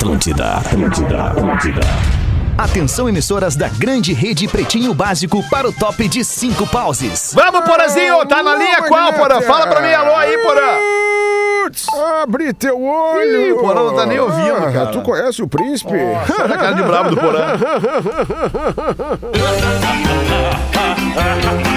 Atlântida, Atlântida, Atlântida. Atenção, emissoras da grande rede Pretinho Básico para o top de cinco pauses. Vamos, Porazinho! Tá na linha qual, Porã? Fala pra mim, alô aí, Porã! Abre teu olho! Ih, o Porã não tá nem ouvindo, Ah, cara. Tu conhece o príncipe? Sai da cara de brabo do Porã.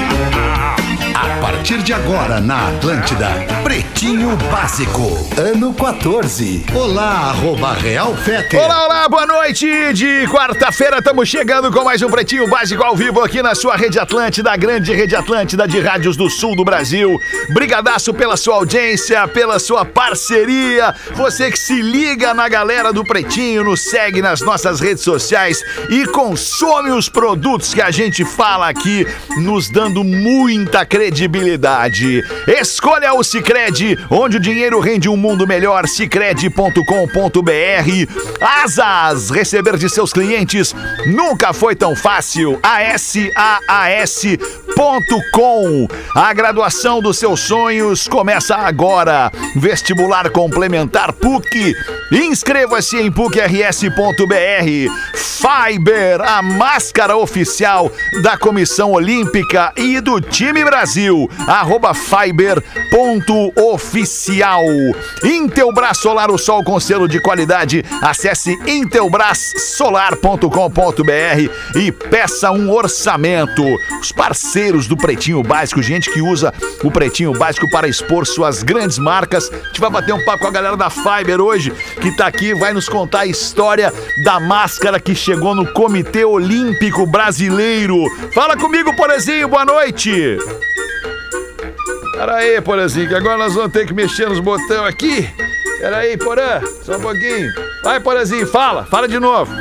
Partir de agora na Atlântida, Pretinho Básico, ano 14. Olá, arroba Real Fete. Olá, olá, boa noite de quarta-feira. Estamos chegando com mais um Pretinho Básico ao vivo aqui na sua Rede Atlântida, a grande Rede Atlântida de rádios do sul do Brasil. Brigadaço pela sua audiência, pela sua parceria. Você que se liga na galera do Pretinho, nos segue nas nossas redes sociais e consome os produtos que a gente fala aqui, nos dando muita credibilidade. Escolha o Cicred, onde o dinheiro rende um mundo melhor. Cicred.com.br. Asas, receber de seus clientes nunca foi tão fácil. ASAAS.com. A graduação dos seus sonhos começa agora. Vestibular complementar PUC. Inscreva-se em pucrs.br. Fiber, a máscara oficial da Comissão Olímpica e do time Brasil. Arroba fiber.oficial. Intelbras Solar, o sol com selo de qualidade. Acesse intelbrassolar.com.br e peça um orçamento. Os parceiros do Pretinho Básico, gente que usa o Pretinho Básico para expor suas grandes marcas. A gente vai bater um papo com a galera da Fiber hoje, que tá aqui, vai nos contar a história da máscara que chegou no Comitê Olímpico Brasileiro. Fala comigo, Porazinho, boa noite. Pera aí, Porazinho, que agora nós vamos ter que mexer nos botões aqui. Pera aí, Porã, só um pouquinho. Vai, Porazinho, fala, fala de novo.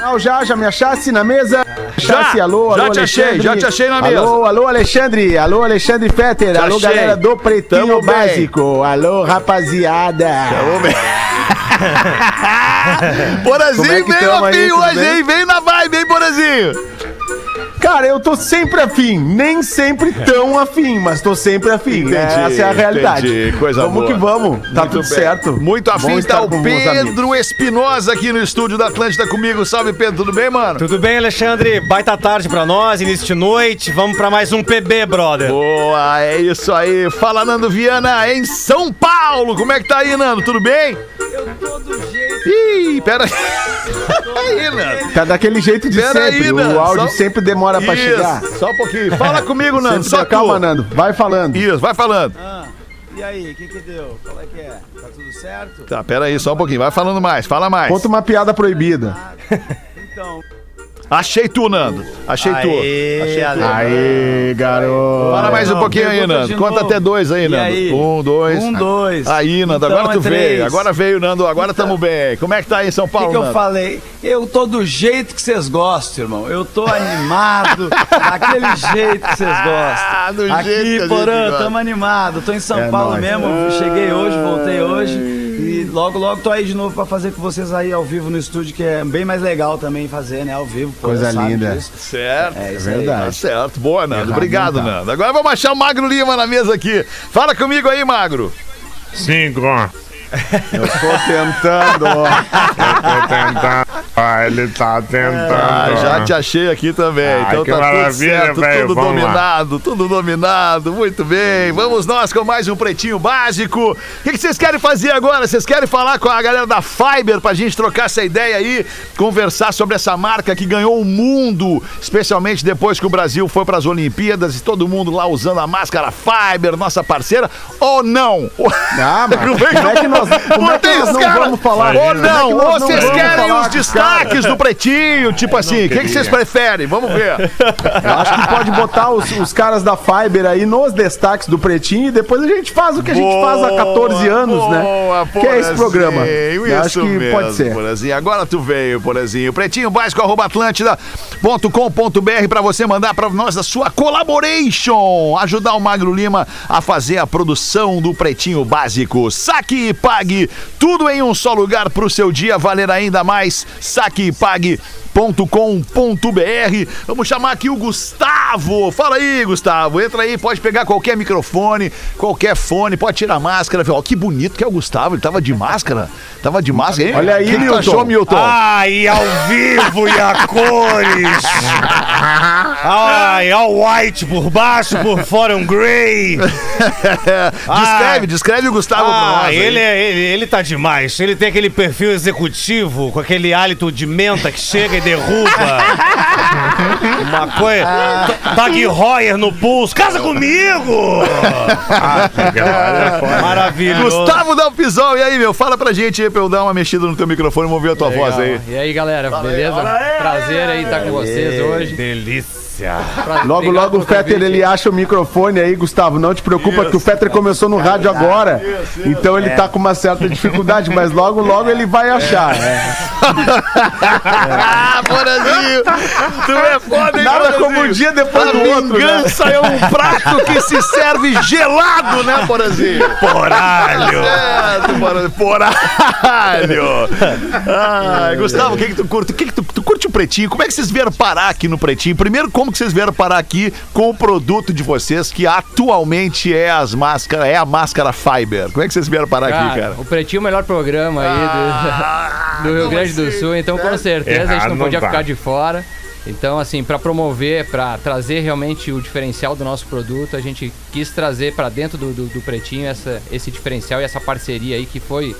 Não, já, já me achasse na mesa? Já, alô, alô, já te achei, Alexandre. já te achei na mesa. Alô, alô, Alexandre, alô, Alexandre Fetter, Te alô, achei. galera do Pretinho Tamo bem. Básico, alô, rapaziada. Como Porazinho é veio tamo tudo hoje, bem? hein? Vem na vibe, hein, Porazinho? Cara, eu tô sempre afim, nem sempre tão afim, mas tô sempre afim. Entendi, Essa é a realidade. entendi, coisa vamos boa. que vamos, tá Muito tudo bem. certo. Muito afim tá o. Pedro Espinosa aqui no estúdio da Atlântida comigo. Salve, Pedro, tudo bem, mano? Tudo bem, Alexandre? Baita tarde pra nós, início de noite. Vamos pra mais um PB, brother. Boa, é isso aí. Fala, Nando Viana, em São Paulo. Como é que tá aí, Nando? Tudo bem? Eu tô do jeito. Ih, pera aí, Nando. Tá daquele jeito de Pera sempre, aí, o áudio só- sempre demora pra Isso, chegar. Só um pouquinho. Fala comigo, Nando. Sempre Só calma. Nando, vai falando. Isso, vai falando. Ah, e aí, o que que deu? Qual é que é? Tá tudo certo? Tá, pera aí, só um pouquinho. Vai falando mais, fala mais. Conta uma piada proibida. Então. Achei tu, Nando. Achei tu. Aê, Achei tu. Aê, garoto. Fala mais um pouquinho aí, Nando. Conta novo. até dois aí, Nando. aí? Um, dois. Um, dois. Aí, Nando, Então agora tu é veio. Agora veio, Nando. Agora tamo bem. Como é que tá aí em São O que, Paulo, que eu falei? Eu tô do jeito que vocês gostam, irmão. Eu tô animado, daquele jeito que vocês Ah, do gostam. jeito que Aqui, Porã, tamo animado. Tô em São É Paulo nóis. mesmo. Cheguei hoje, voltei hoje. E logo, logo tô aí de novo pra fazer com vocês aí ao vivo no estúdio, que é bem mais legal também fazer, né? Ao vivo. Coisa linda. disso. Certo. É isso É aí. verdade. Tá certo. Boa, Nando. Errado Obrigado, tá. Nando. Agora vamos achar o Magro Lima na mesa aqui. Fala comigo aí, Magro. Cinco. Eu tô tentando. Tô tentando. Ah, ele tá tentando. Ah, já te achei aqui também. Ai, então tá tudo certo, velho. tudo Vamos lá. dominado, tudo dominado. Muito bem. Vamos nós com mais um Pretinho Básico. O que, que vocês querem fazer agora? Vocês querem falar com a galera da Fiber pra gente trocar essa ideia aí, conversar sobre essa marca que ganhou o mundo, especialmente depois que o Brasil foi pras Olimpíadas e todo mundo lá usando a máscara Fiber, nossa parceira, ou não? Ah, mas Como é que que nós, como é que nós não caras- vamos falar? Ou é não, nós ou vocês querem os destaques do pretinho, tipo assim, o que, que vocês preferem? Vamos ver. Eu acho que pode botar os, os caras da Fiber aí nos destaques do Pretinho e depois a gente faz o que a gente faz há 14 anos, né? Boa, Que é esse programa. Eu acho que mesmo, pode ser. Porazinho. Agora tu veio, Porazinho. Pretinho básico, arroba atlântida.com.br pra você mandar pra nós a sua collaboration. Ajudar o Magro Lima a fazer a produção do Pretinho Básico. Saque e pague tudo em um só lugar pro seu dia valer ainda mais. saquepague.com.br. Vamos chamar aqui o Gustavo. Fala aí, Gustavo. Entra aí, pode pegar qualquer microfone, qualquer fone, pode tirar a máscara. Ó, que bonito que é o Gustavo. Ele tava de máscara. Tava de máscara. hein? Olha aí, que que Milton. achou, Milton? Ai, ao vivo e a cores. Ai, all white por baixo, por fora um grey. descreve, descreve o Gustavo pra nós. Ah, ele, é, ele, ele tá demais. Ele tem aquele perfil executivo, com aquele hálito de menta que chega e derruba. Uma coisa. T- Tag Heuer no pulso. Casa comigo! Ah, Maravilhoso. Gustavo Dalpizol, e aí, meu? Fala pra gente aí pra eu dar uma mexida no teu microfone, vamos ver a tua voz aí. E aí, galera, beleza? Prazer aí estar com vocês hoje. Delícia. Pra- Logo, logo o Fetter ele acha o microfone aí, Gustavo. Não te preocupa que o Fetter começou no rádio agora. Então ele tá com uma certa dificuldade, mas logo, logo ele vai achar. né? Ah, Borazinho! Tu é foda, hein, Nada Borazinho? como um dia depois A do outro. Né? vingança é um prato que se serve gelado, né, Borazinho? Poralho. Certo. Poralho! Ai, Gustavo, o que, que tu curte? O que, que tu, tu curte o pretinho? Como é que vocês vieram parar aqui no pretinho? Primeiro, como que vocês vieram parar aqui com o produto de vocês, que atualmente é as máscaras, é a máscara Fiber? Como é que vocês vieram parar aqui, cara? O Pretinho é o melhor programa aí do, do Rio Grande do Sul, então com certeza a gente Errado não não podia tá. ficar de fora. Então, assim, para promover, para trazer realmente o diferencial do nosso produto, a gente quis trazer para dentro do, do, do Pretinho essa, esse diferencial e essa parceria aí que foi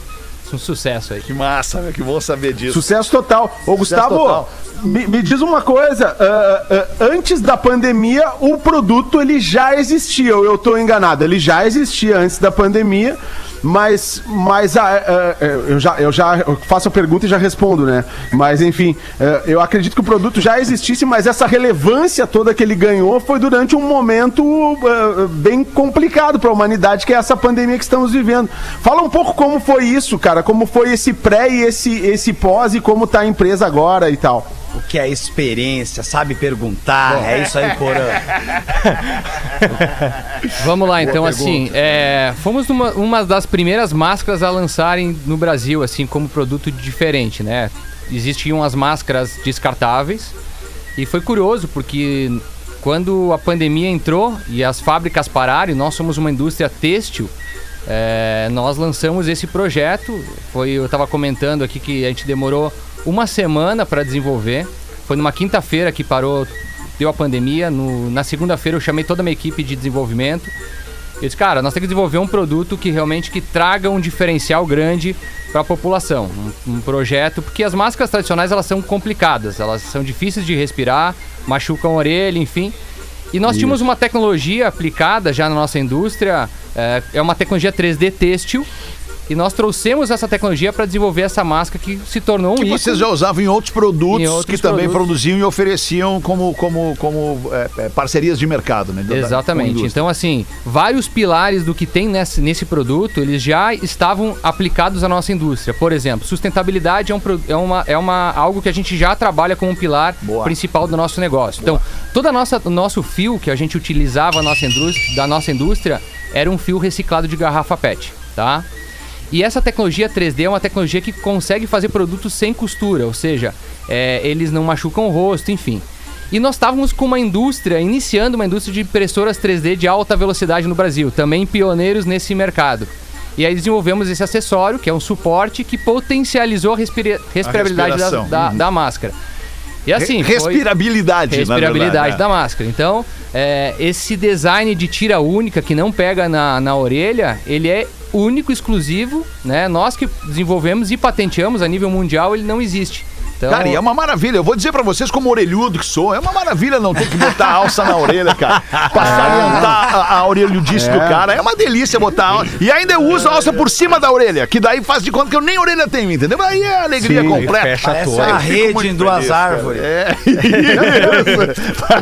um sucesso aí. Que massa, meu, que bom saber disso. Sucesso total. Ô, Gustavo, total. Me, me diz uma coisa. ah, ah, antes da pandemia, o produto ele já existia, ou eu tô enganado? Ele já existia antes da pandemia, mas, mas ah, eu, já, eu já faço a pergunta e já respondo, né? Mas enfim, eu acredito que o produto já existisse, mas essa relevância toda que ele ganhou foi durante um momento bem complicado para a humanidade, que é essa pandemia que estamos vivendo. Fala um pouco como foi isso, cara, como foi esse pré e esse, esse pós e como tá a empresa agora e tal. O que é experiência, sabe perguntar. É isso aí, Porã. Vamos lá, então, assim, é, fomos uma, uma das primeiras máscaras a lançarem no Brasil, assim, como produto diferente, né? Existiam as máscaras descartáveis e foi curioso porque quando a pandemia entrou e as fábricas pararam, e nós somos uma indústria têxtil, é, nós lançamos esse projeto. Foi, eu estava comentando aqui que a gente demorou uma semana para desenvolver. Foi numa quinta-feira que parou, deu a pandemia. No- na segunda-feira eu chamei toda a minha equipe de desenvolvimento. Eu disse, cara, nós temos que desenvolver um produto que realmente que traga um diferencial grande para a população. Um, um projeto, porque as máscaras tradicionais elas são complicadas, elas são difíceis de respirar, machucam a orelha, enfim. E nós tínhamos uma tecnologia aplicada já na nossa indústria, é, é uma tecnologia 3D têxtil, e nós trouxemos essa tecnologia para desenvolver essa máscara que se tornou um Que ícone. vocês já usavam em outros produtos Em outros que também produtos. produziam e ofereciam como, como, como é, é, parcerias de mercado, né? Da- Exatamente. Então, assim, vários pilares do que tem nesse, nesse produto, eles já estavam aplicados à nossa indústria. Por exemplo, sustentabilidade é, um, é, uma, é uma, algo que a gente já trabalha como um pilar Boa. principal do nosso negócio. Então, todo a nossa, o nosso fio que a gente utilizava nossa da nossa indústria era um fio reciclado de garrafa PET, tá? E essa tecnologia 3D é uma tecnologia que consegue fazer produtos sem costura, ou seja, é, eles não machucam o rosto, enfim. E nós estávamos com uma indústria, iniciando uma indústria de impressoras 3D de alta velocidade no Brasil, também pioneiros nesse mercado. E aí desenvolvemos esse acessório, que é um suporte que potencializou a, respira- respirabilidade da, da- da máscara. E assim, Re- respirabilidade, na respirabilidade da né? máscara. Então, é, esse design de tira única que não pega na, na orelha, ele é único, exclusivo, né? Nós que desenvolvemos e patenteamos a nível mundial, ele não existe. Então, Cara, e é uma maravilha. Eu vou dizer pra vocês, como orelhudo que sou, é uma maravilha não ter que botar alça na orelha, cara. Pra salientar a, a orelhudice do cara. É uma delícia botar alça. E ainda eu uso a alça por cima da orelha, que daí faz de conta que eu nem orelha tenho, entendeu? Aí é a alegria Sim, completa. fecha Parece toda. fico rede em duas feliz, árvores. É.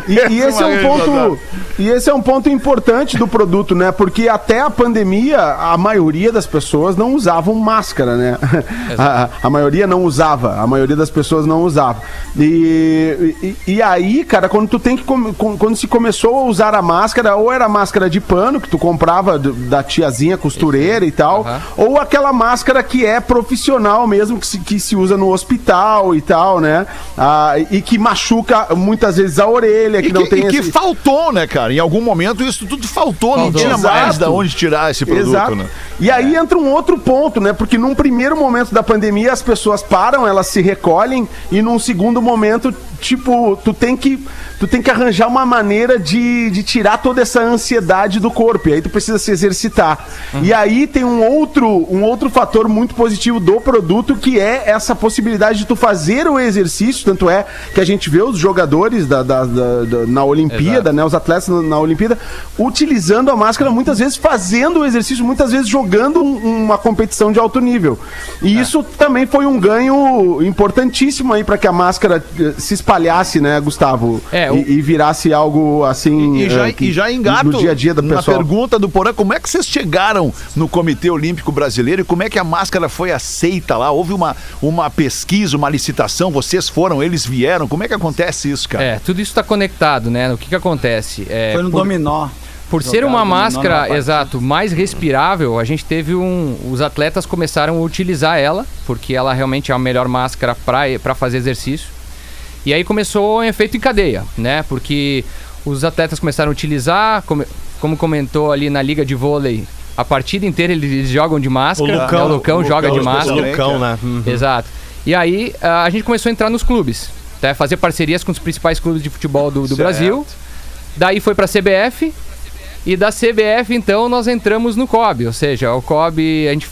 E, e esse é um ponto, e esse é um ponto importante do produto, né? Porque até a pandemia, a maioria das pessoas não usavam máscara, né? A, a maioria não usava, a maioria das pessoas pessoas não usavam. E, e, e aí, cara, quando tu tem que. Quando se começou a usar a máscara, ou era máscara de pano, que tu comprava da tiazinha costureira e tal, Aham. ou aquela máscara que é profissional mesmo, que se, que se usa no hospital e tal, né? Ah, e que machuca muitas vezes a orelha, que, E não que, tem e que esse- faltou, né, cara? Em algum momento isso tudo faltou, não Faltou. tinha mais Exato. da onde tirar esse produto, Exato. né? E aí entra um outro ponto, né? Porque num primeiro momento da pandemia as pessoas param, elas se recolhem e num segundo momento, tipo, tu tem que tu tem que arranjar uma maneira de, de tirar toda essa ansiedade do corpo. E aí tu precisa se exercitar. E aí tem um outro um outro fator muito positivo do produto que é essa possibilidade de tu fazer o exercício, tanto é que a gente vê os jogadores da, da- da- da- na Olimpíada, né, os atletas na, na Olimpíada, utilizando a máscara, muitas vezes fazendo o exercício, muitas vezes jogando um- uma competição de alto nível. E isso também foi um ganho importantíssimo aí para que a máscara eh, se espalhasse, né, Gustavo? É, e, o- e virasse algo assim. E já, eh, que- e já engato no dia a dia da na pessoa. pergunta do Porã, como é que vocês chegaram no Comitê Olímpico Brasileiro e como é que a máscara foi aceita lá? Houve uma, uma pesquisa, uma licitação, vocês foram, eles vieram, como é que acontece isso, cara? É, tudo isso está conectado, né? O que que acontece? É, Foi no por- dominó. Por ser uma máscara, exato, mais respirável, a gente teve um. Os atletas começaram a utilizar ela, porque ela realmente é a melhor máscara para fazer exercício. E aí começou um efeito em cadeia, né? Porque os atletas começaram a utilizar, come- como comentou ali na liga de vôlei, a partida inteira eles, jogam de O máscara. né? Lucão, o Lucão joga de o máscara. Lucão, né? Uhum. Exato. E aí a, a gente começou a entrar nos clubes, tá? fazer parcerias com os principais clubes de futebol do, do. Brasil. Daí foi pra CBF. E da CBF, então, nós entramos no COB. Ou seja, o COB, a gente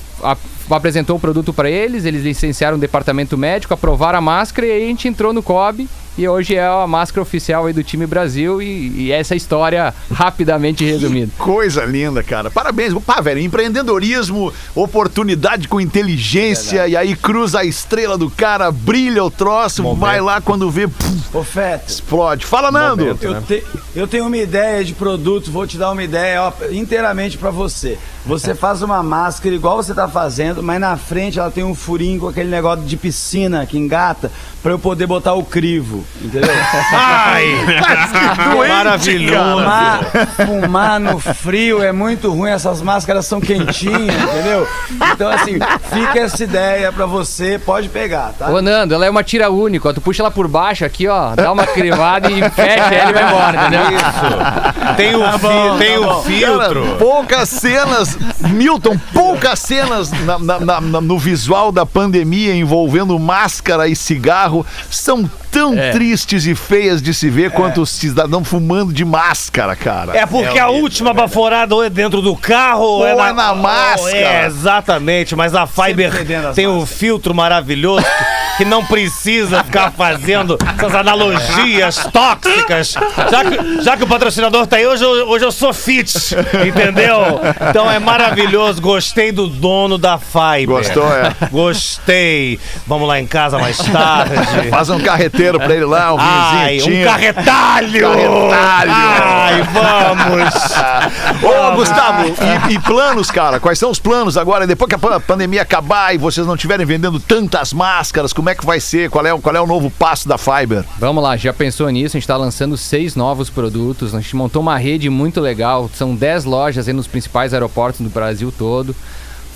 apresentou o produto para eles, eles licenciaram o departamento médico, aprovaram a máscara e aí a gente entrou no COB. E hoje é a máscara oficial aí do time Brasil. E, e essa história rapidamente resumida. Coisa linda, cara. Parabéns. Pá, velho, empreendedorismo, oportunidade com inteligência, e aí cruza a estrela do cara, brilha o troço, Momento. vai lá quando vê, pum, Ô, Feto, explode. Fala, Nando. Momento. eu, te- eu tenho uma ideia de produto, vou te dar uma ideia ó, inteiramente pra você. Você faz uma máscara igual você tá fazendo, mas na frente ela tem um furinho com aquele negócio de piscina que engata pra eu poder botar o crivo, entendeu? Ai! doente, Maravilhoso! Fumar, fumar no frio é muito ruim, essas máscaras são quentinhas, entendeu? Então, assim, fica essa ideia pra você, pode pegar, tá? Ô, Nando, ela é uma tira única, ó. Tu puxa ela por baixo aqui, ó, dá uma crivada e fecha ela e vai embora, entendeu? Tem o, fi- bom, tem tá o filtro. Cara, poucas cenas, Milton, poucas cenas na- na- na- na- no visual da pandemia envolvendo máscara e cigarro são tão É. tristes e feias de se ver quanto os cidadãos fumando de máscara, cara. É porque a última baforada ou é dentro do carro ou, Ou é na máscara. É, exatamente. Mas a Fiber tem um máscaras. filtro maravilhoso que não precisa ficar fazendo essas analogias tóxicas. Já que, já que o patrocinador tá aí, hoje eu, hoje eu sou fit, entendeu? Então é maravilhoso. Gostei do dono da Fiber. Gostou, é? Gostei. Vamos lá em casa mais tarde. Faz um carreteiro pra ele lá, um Ai, vinhozinho. um carretalho! Carretalho! Ai, vamos! Ô, Gustavo, e, e planos, cara? Quais são os planos agora? Depois que a pan- pandemia acabar e vocês não estiverem vendendo tantas máscaras, como é que vai ser? Qual é, o- qual é o novo passo da Fiber? Vamos lá, já pensou nisso? A gente está lançando seis novos produtos. A gente montou uma rede muito legal. São 10 lojas aí nos principais aeroportos do Brasil todo.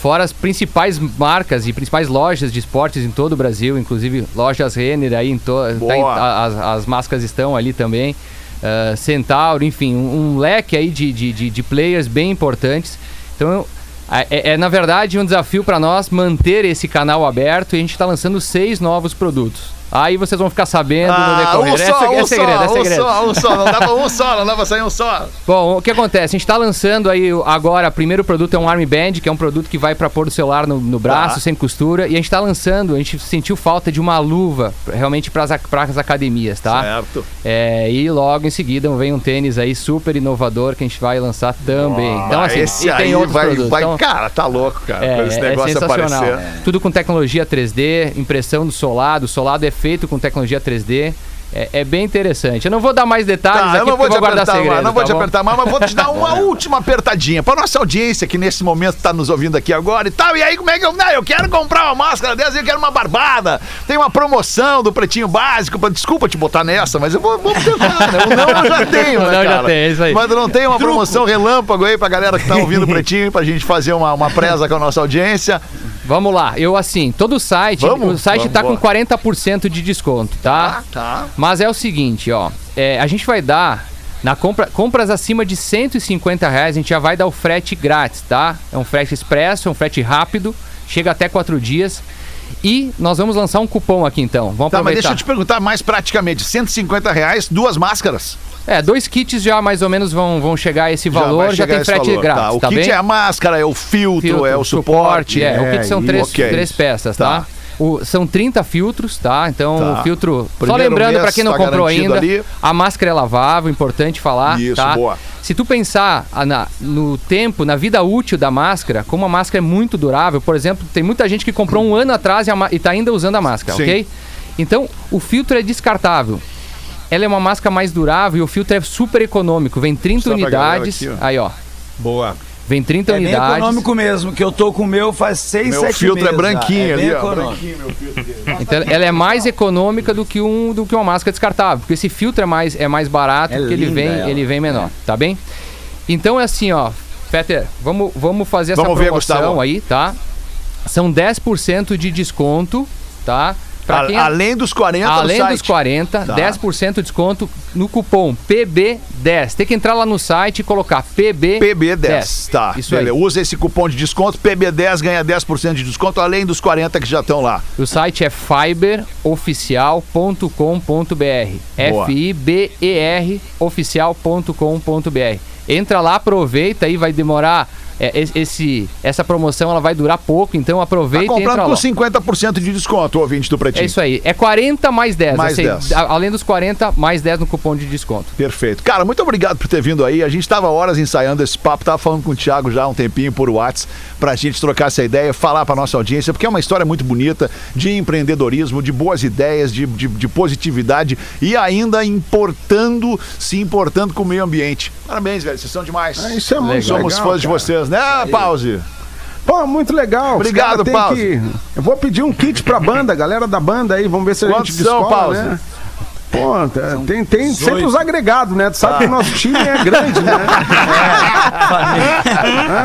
Fora as principais marcas e principais lojas de esportes em todo o Brasil, inclusive lojas Renner aí em todas. Boa. as, as máscaras estão ali também. Ah, Centauro, enfim, um, um leque aí de, de, de, de players bem importantes. Então, é, é- é, na verdade um desafio para nós manter esse canal aberto e a gente está lançando seis novos produtos. Aí vocês vão ficar sabendo no decorrer. um é, só, se- é um segredo, só, é segredo. um só, um só. Não dá pra um só, não dá pra sair um só. Bom, o que acontece? A gente tá lançando aí agora, o primeiro produto é um Army Band, que é um produto que vai para pôr o celular no, no braço, Tá. sem costura. E a gente tá lançando, a gente sentiu falta de uma luva, realmente para as academias, tá? Certo. É, e logo em seguida vem um tênis aí super inovador que a gente vai lançar também. então, Ah, assim, esse aí vai, produtos. vai Então, cara, tá louco, cara, é, pra esse é negócio sensacional. aparecer. Tudo com tecnologia 3D, impressão do solado. O solado é feito com tecnologia 3D. É, é bem interessante. Eu não vou dar mais detalhes Tá, aqui eu não vou porque te vou apertar segredo, mais, não vou tá te bom? apertar mais, mas vou te dar uma última apertadinha pra nossa audiência que nesse momento tá nos ouvindo aqui agora e tal. E aí, como é que eu. Não, eu quero comprar uma máscara dessa, eu quero uma barbada. Tem uma promoção do Pretinho Básico. pra- Desculpa te botar nessa, mas eu vou, vou tentar, né? O não eu já tenho, né? Não já tem, é isso aí. Mas não tem uma promoção relâmpago aí pra galera que tá ouvindo o Pretinho pra gente fazer uma, uma presa com a nossa audiência. Vamos lá, eu assim, todo o site, Vamos? o site Vamos, tá com 40% de desconto, tá? tá. Mas é o seguinte, ó, é, a gente vai dar na compra, compras acima de 150 reais, a gente já vai dar o frete grátis, tá? É um frete expresso, é um frete rápido, chega até quatro dias. E nós vamos lançar um cupom aqui então. Vamos Tá, mas aproveitar. deixa eu te perguntar mais praticamente: 150 reais, duas máscaras. É, dois kits já mais ou menos vão, vão chegar a esse Já valor, já, chegar tem frete valor, grátis, tá? tá, O kit bem? é a máscara, é o filtro, Filtro, é o suporte. É, o kit são É, três, ok. três peças, Tá. tá? O- são 30 filtros, tá? Então Tá. o filtro. Só Primeiro lembrando, mês pra quem não tá comprou ainda, ali. a máscara é lavável, importante falar. Isso, tá? boa. Se tu pensar na- no tempo, na vida útil da máscara, como a máscara é muito durável, por exemplo, tem muita gente que comprou um ano atrás e, a e tá ainda usando a máscara, Sim. ok? Então, o filtro é descartável. Ela é uma máscara mais durável e o filtro é super econômico. Vem 30 Mostrar pra galera unidades. aqui, ó. aí, ó. Boa. Vem 30 É unidades. econômico mesmo, que eu tô com o meu faz seis, Meu sete filtro é meses. já. branquinho é ali, bem ó. Branquinho, meu filtro. Então ela é mais econômica do que, um, do que uma máscara descartável, porque esse filtro é mais, é mais barato, É porque ele vem, ela. ele vem menor, tá bem? Então é assim, ó, Peter, vamos, vamos fazer essa Vamos ver, promoção Gustavo. aí, tá? São 10% de desconto, tá? A- quem- além dos 40 no Além site. dos 40, Tá. 10% de desconto no cupom PB10. Tem que entrar lá no site e colocar PB10. PB10, tá. Isso aí. beleza. Usa esse cupom de desconto, PB10 ganha 10% de desconto, além dos 40 que já estão lá. O site é fiberoficial.com.br. F-I-B-E-R oficial.com.br. Entra lá, aproveita aí, vai demorar. É, es- esse, essa promoção ela vai durar pouco, então Tá aproveita e entra comprando lá. com 50% de desconto, ouvinte do Pretinho. É isso aí. É 40 mais 10. Mais assim, 10. a- além dos 40, mais 10 no cupom de desconto. Perfeito. Cara, muito obrigado por ter vindo aí. A gente tava horas ensaiando esse papo, tava falando com o Thiago já há um tempinho por WhatsApp pra gente trocar essa ideia, falar pra nossa audiência, porque é uma história muito bonita de empreendedorismo, de boas ideias, de, de, de positividade e ainda importando, se importando com o meio ambiente. Parabéns, velho. Vocês são demais. Ah, isso é muito Somos legal, fãs de cara. Vocês, né, Pause? Pô, muito legal. Obrigado, Pause. que- Eu vou pedir um kit pra banda, galera da banda aí. Vamos ver se a Quantos gente são, descola, Pause? né? Pô, tá- tem, tem sempre os agregados, né? Tu sabe que o nosso time é grande, né?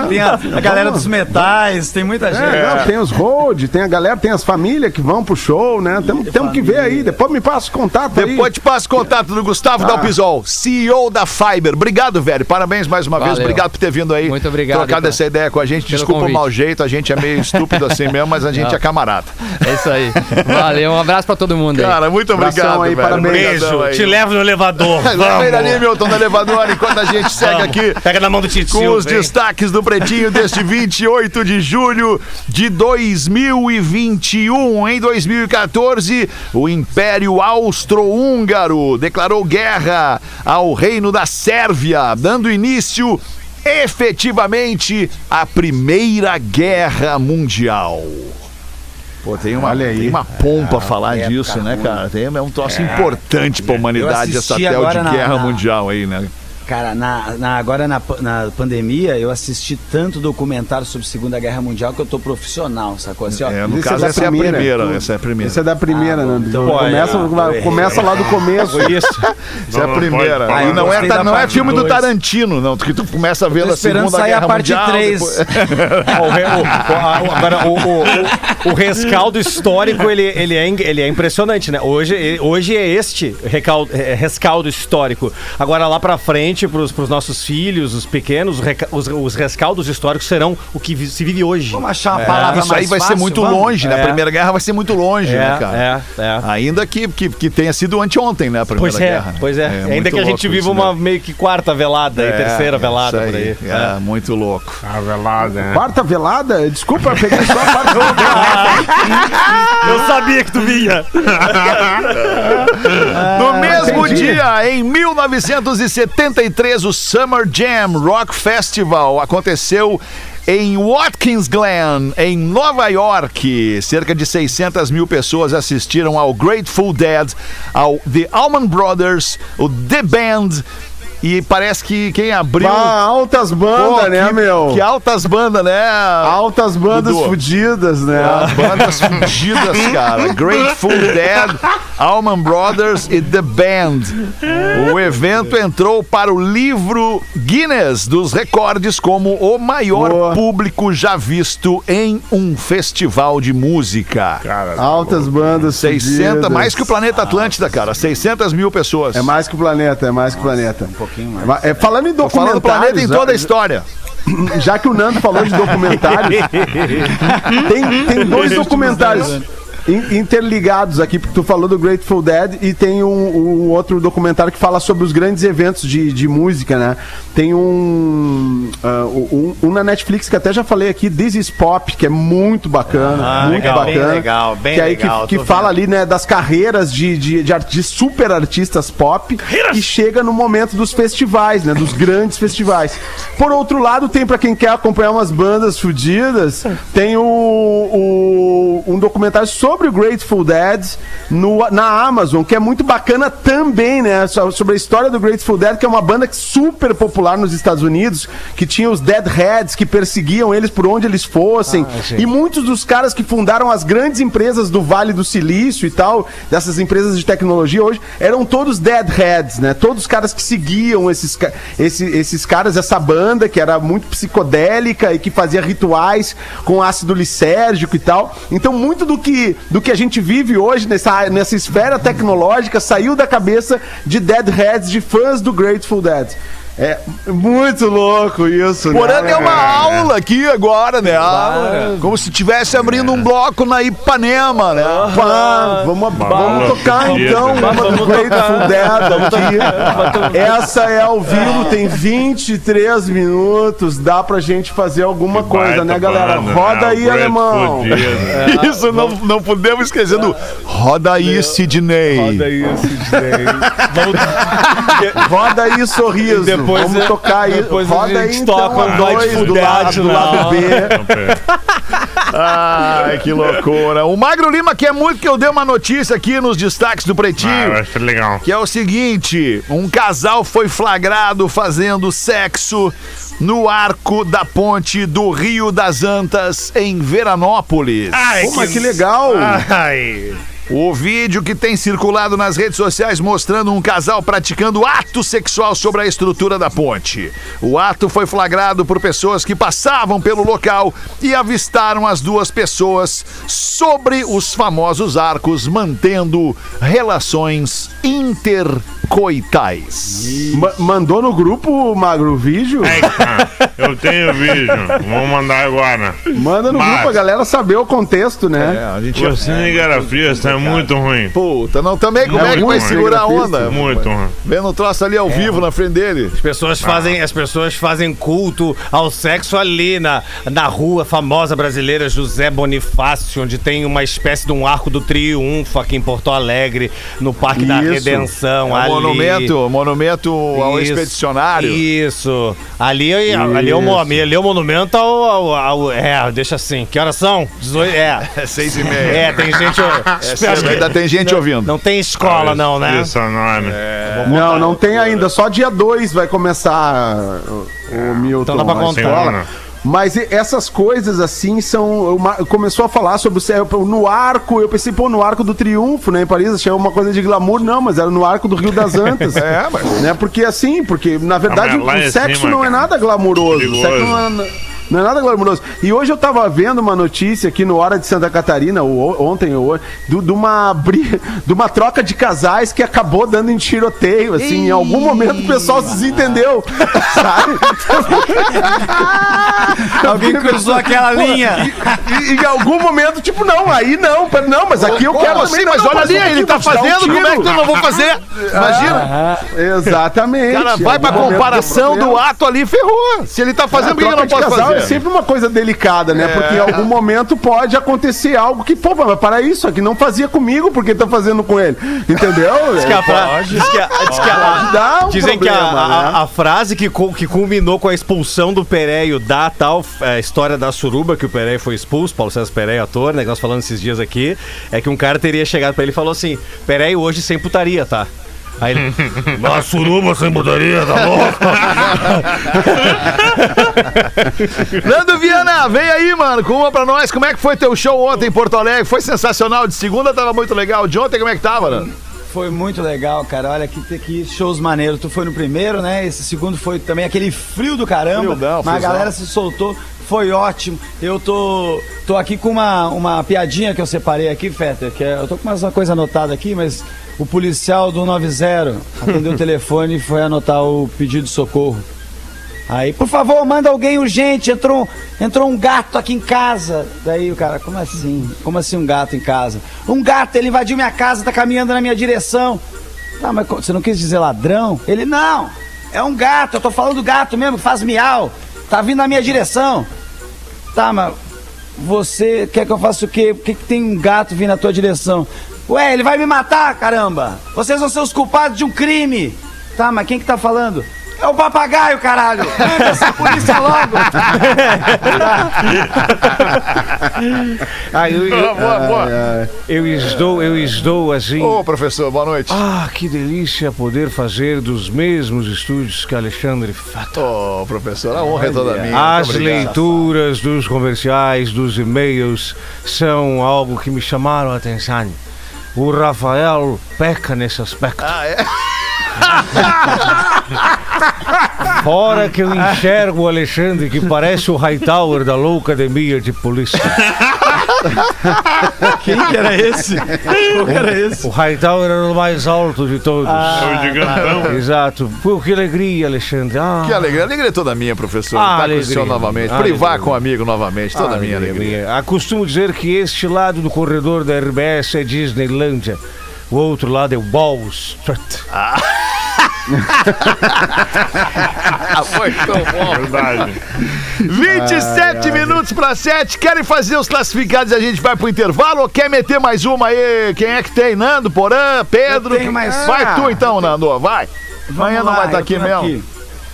Tem a, a galera dos metais, tem muita gente. É, não, tem os road, tem a galera, tem as famílias que vão pro show, né? Temos temos que ver aí. Depois me passa o contato aí. Depois te passo o contato do Gustavo Ah. Dalpisol, CEO da Fiber. Obrigado, velho. Parabéns mais uma vez. Valeu. Obrigado por ter vindo aí. Muito obrigado, Trocado então, essa ideia com a gente. pelo Desculpa o convite. mau jeito, a gente é meio estúpido assim mesmo, mas a gente Não. é camarada. É isso aí. Valeu, um abraço pra todo mundo aí. Cara, muito obrigado, aí, velho. parabéns. Beijo, aí. te levo no elevador. Lá vem ali, Vamos. Milton, no elevador, enquanto a gente segue Vamos. aqui Pega na mão do Titio. com os vem. destaques do Pretinho deste 28 de julho de 2021. Em 2014, o Império Austro-Húngaro declarou guerra ao Reino da Sérvia, dando início efetivamente à Primeira Guerra Mundial. Pô, tem uma, Olha aí. tem uma pompa falar disso, né, cara? Tem, é um troço importante pra humanidade essa tel de guerra na- mundial aí, né? Cara, na, na- agora na, na pandemia, eu assisti tanto documentário sobre Segunda Guerra Mundial que eu tô profissional, sacou? Assim, ó, É, no é caso, essa é a primeira. primeira. Essa é a primeira. Esse é da primeira, Ah, né? então, começa, eu começa lá do começo. Isso. Essa é a primeira. E eu não é, ta- não é filme do dois. Tarantino, não. Que tu começa a ver a Segunda sair Guerra a parte Mundial. 3. depois- o o- o- o- agora, o, o- o- o rescaldo histórico, ele, ele, é, ele é impressionante, né? Hoje, hoje é este recaldo, é, rescaldo histórico. Agora, lá pra frente, pros, pros nossos filhos, os pequenos, os, os, os rescaldos históricos serão o que vi- se vive hoje. Vamos achar uma palavra Isso aí vai ser fácil, muito vamos? longe, né? A É. Primeira Guerra vai ser muito longe, né, cara? é, é. Ainda que, que, que tenha sido anteontem, né? A Primeira Pois é, Guerra. pois é. Ainda que a gente viva uma né? meio que quarta velada e terceira É, velada por aí. É, muito louco. Quarta velada? Desculpa, eu peguei só a parte Eu sabia que tu vinha. No mesmo entendi. dia, em 1973, o Summer Jam Rock Festival aconteceu em Watkins Glen, em Nova York. Cerca de 600 mil pessoas assistiram ao Grateful Dead, ao The Allman Brothers, o The Band. E parece que quem abriu. Ah, altas Pô, bandas, né, que- meu? Que altas bandas, né? Altas bandas Dudu. fudidas, né? As bandas fugidas, cara. Grateful Dead, Allman Brothers e The Band. O evento entrou para o livro Guinness dos recordes como o maior Boa. público já visto em um festival de música. Altas bandas 600, fudidas. mais que o planeta Atlântida, cara. 600 mil pessoas. É mais que o planeta, é mais que o planeta. Pouquinho mais. É, falando em Tô falando planeta em toda a história. Já que o Nando falou de documentários, tem, tem dois documentários interligados aqui, porque tu falou do Grateful Dead e tem um, um outro documentário que fala sobre os grandes eventos de, de música, né? Tem um, ah, um, um na Netflix que até já falei aqui, This is Pop, que é muito bacana, Ah, muito legal, bem bacana. legal, bem que aí legal, que, que fala vendo. ali, né, das carreiras de, de, de, art- de super artistas pop e chega no momento dos festivais, né, dos grandes festivais. Por outro lado, tem pra quem quer acompanhar umas bandas fudidas, tem o, o- um documentário sobre o Grateful Dead no, na Amazon, que é muito bacana também, né, so- sobre a história do Grateful Dead, que é uma banda que super popular nos Estados Unidos, que tinha os Deadheads que perseguiam eles por onde eles fossem, e muitos dos caras que fundaram as grandes empresas do Vale do Silício e tal, dessas empresas de tecnologia hoje, eram todos deadheads, né? Todos os caras que seguiam esses, esse- esses caras, essa banda que era muito psicodélica e que fazia rituais com ácido lisérgico e tal. Então, muito do que, do que a gente vive hoje nessa, nessa esfera tecnológica saiu da cabeça de deadheads, de fãs do Grateful Dead. É muito louco isso, Porã né? deu uma aula aqui agora, né? Como se estivesse abrindo um bloco na Ipanema, né? Pá, vamos, vamos tocar então uma do Grateful Dead aqui. Essa é ao vivo, tem 23 minutos. Dá pra gente fazer alguma coisa, né, galera? Roda aí, alemão. Isso, não, não podemos esquecer do Roda aí, Sidney. Roda aí, sorriso. Depois vamos é- tocar aí. depois a Roda aí gente então, toca a um dois do lado, do lado B. Ai, que loucura. O Magro Lima quer muito que eu dê uma notícia aqui nos destaques do Pretinho. Ah, eu acho legal. Que é o seguinte: um casal foi flagrado fazendo sexo no arco da ponte do Rio das Antas, em Veranópolis. Ai, Pô, mas que legal. Ai. O vídeo que tem circulado nas redes sociais mostrando um casal praticando ato sexual sobre a estrutura da ponte. O ato foi flagrado por pessoas que passavam pelo local e avistaram as duas pessoas sobre os famosos arcos, mantendo relações intercoitais. Ma- mandou no grupo, Magro, o vídeo? Cara, eu tenho vídeo. Vou mandar agora. Manda no Mas- grupo a galera saber o contexto, né? É, a gente O Cine Guerra Fria está muito ruim. Puta, não, também como é que vai segurar a onda? Muito ruim. Vendo o troço ali ao vivo na frente dele. As pessoas fazem, as pessoas fazem culto ao sexo ali na, na rua famosa brasileira José Bonifácio, onde tem uma espécie de um arco do triunfo aqui em Porto Alegre, no Parque da Isso. Redenção. É ali. Monumento, monumento ao Isso, expedicionário. Isso. Ali, ali, é o, ali é o monumento ao, ao- ao- É, deixa assim. Que horas são? 18. É. É seis e meia. É, tem gente. É, que ainda tem gente ouvindo. não tem escola, não, né? Isso, nome. Não, não tem ainda. Só dia 2 vai começar o, o Milton. Então dá pra contar. escola. Mas essas coisas assim são. uma- Começou a falar sobre o céu. No arco, eu pensei, pô, no arco do triunfo, né? Em Paris, achei uma coisa de glamour. Não, mas era no arco do Rio das Antas. É, mas- Né? Porque assim, porque na verdade mas lá o sexo cima, não é nada glamouroso. O sexo não é. Não é nada glamouroso. E hoje eu tava vendo uma notícia aqui no Hora de Santa Catarina, ou ontem ou de uma, bri- de uma troca de casais que acabou dando em tiroteio. Assim, em algum momento o pessoal se desentendeu. Sabe? Alguém cruzou aquela linha. E, e em algum momento, tipo, não, aí não, não, mas aqui eu quero também. Mas olha ali, ele tá um fazendo, como é que eu não vou fazer? Imagina. Exatamente. Cara, vai Em pra comparação do ato ali, ferrou. Se ele tá fazendo, por que eu não posso fazer? É sempre uma coisa delicada, né? Porque em algum momento pode acontecer algo que, pô, mas para isso aqui não fazia comigo, porque tá fazendo com ele. Entendeu? Diz que a fra- diz que a- diz que a- Pode dar um Dizem que a, né? a frase que, que culminou com a expulsão do Pereio da tal é, história da suruba, que o Pereio foi expulso, Paulo César Pereio, ator, né? Que nós falamos esses dias aqui, é que um cara teria chegado pra ele e falou assim: Pereio hoje sem putaria, tá? Aí ele. Na suruba sem mudaria, tá louco? Nando Viana, vem aí, mano, com uma pra nós. Como é que foi teu show ontem em Porto Alegre? Foi sensacional. De segunda tava muito legal. De ontem, como é que tava, Nando? Foi muito legal, cara. Olha, que, que shows maneiros. Tu foi no primeiro, né? Esse segundo foi também aquele frio do caramba. Friozão, mas a galera se soltou. Foi ótimo. Eu tô, tô aqui com uma, uma piadinha que eu separei aqui, Fetter. Que é, eu tô com mais uma coisa anotada aqui, mas o policial do 90 atendeu o telefone e foi anotar o pedido de socorro. Aí, por favor, manda alguém urgente. Entrou, entrou um gato aqui em casa. Daí o cara, como assim? Como assim um gato em casa? Um gato, ele invadiu minha casa, tá caminhando na minha direção. Tá, mas você não quis dizer ladrão? Ele, não, é um gato, eu tô falando do gato mesmo, que faz miau. Tá vindo na minha direção. Tá, mas você quer que eu faça o quê? Por que, que tem um gato vindo na tua direção? Ué, ele vai me matar, caramba! Vocês vão ser os culpados de um crime! Tá, mas quem que tá falando? É o papagaio, caralho! Manda essa polícia logo! Ah, eu, Boa, eu, boa, boa. eu estou, eu estou assim. Ô, professor, boa noite. Ah, que delícia poder fazer dos mesmos estúdios que Alexandre Fata. Ô, professor, a honra é toda minha. As leituras dos comerciais, dos e-mails, são algo que me chamaram a atenção. O Rafael peca nesse aspecto. Ah, é? Fora que eu enxergo o Alexandre que parece o Hightower da Loucademia de Polícia. Quem que era esse? Qual que era esse? O Hightower era o mais alto de todos. É o gigantão. Exato. Pô, que alegria, Alexandre. Ah, Que alegria. Alegria é toda minha, professor. Ah, tá com o alegria. senhor novamente. Alegria. Privar com o amigo novamente. Toda minha alegria. minha. Acostumo dizer que este lado do corredor da RBS é Disneylândia. O outro lado é o Wall Street. Ah, foi tão bom. Verdade. 27 minutos para 7. Querem fazer os classificados e a gente vai pro intervalo ou quer meter mais uma aí? Quem é que tem? Nando, Porã, Pedro? Tenho mais- Vai Ah. tu então, Nando. Vai. Amanhã não lá, vai estar eu aqui mesmo.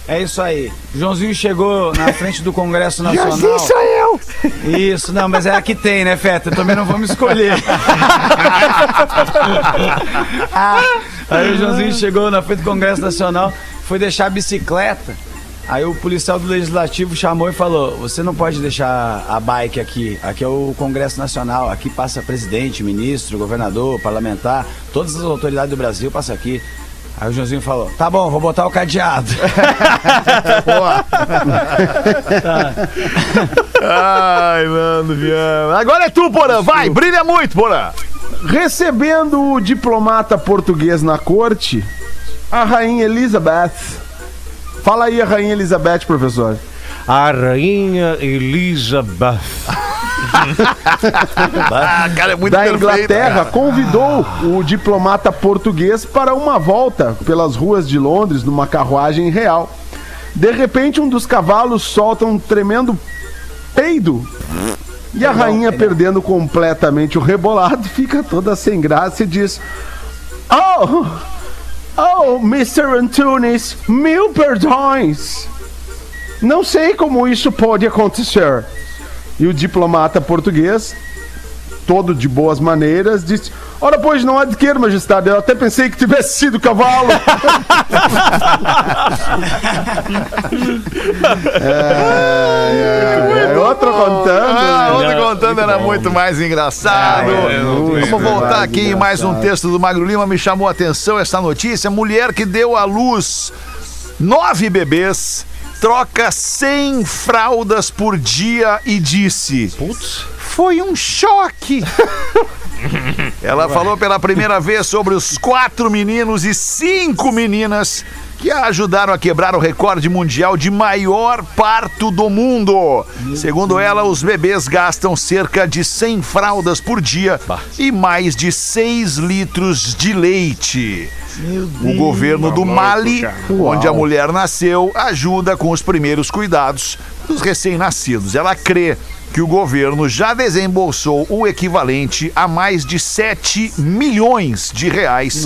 É isso aí. Joãozinho chegou na frente do Congresso Nacional. sou eu. Isso, não, mas é a que tem, né, Feta? Também não vamos escolher. Aí o Joãozinho chegou na frente do Congresso Nacional, foi deixar a bicicleta. Aí o policial do Legislativo chamou e falou: Você não pode deixar a bike aqui. Aqui é o Congresso Nacional. Aqui passa presidente, ministro, governador, parlamentar, todas as autoridades do Brasil passam aqui. Aí o Joãozinho falou: Tá bom, vou botar o cadeado. Ai, Nando Viana. Agora é tu, Porã. Vai, brilha muito, Porã. Recebendo o diplomata português na corte, a rainha Elizabeth. Fala aí a rainha Elizabeth, professor. A rainha Elizabeth. Ah, cara, é muito da perfeito. Inglaterra convidou o diplomata português para uma volta pelas ruas de Londres numa carruagem real. De repente, um dos cavalos solta um tremendo peido. E a rainha, perdendo completamente o rebolado, fica toda sem graça e diz: Oh, oh, Mr. Antunes, mil perdões. Não sei como isso pode acontecer. E o diplomata português, todo de boas maneiras, disse: Ora, pois não há de querer, majestade. Eu até pensei que tivesse sido cavalo. é, é, é, outro contando. Ah, né? outro contando era muito mais engraçado. Vamos voltar aqui em mais um texto do Magro Lima. Me chamou a atenção essa notícia. Mulher que deu à luz nove bebês, troca 100 fraldas por dia e disse: Putz, foi um choque. Ela falou pela primeira vez sobre os quatro meninos e cinco meninas que a ajudaram a quebrar o recorde mundial de maior parto do mundo. Segundo ela, os bebês gastam cerca de 100 fraldas por dia e mais de 6 litros de leite. O governo do Mali, onde a mulher nasceu, ajuda com os primeiros cuidados dos recém-nascidos. Ela crê que o governo já desembolsou o equivalente a mais de 7 milhões de reais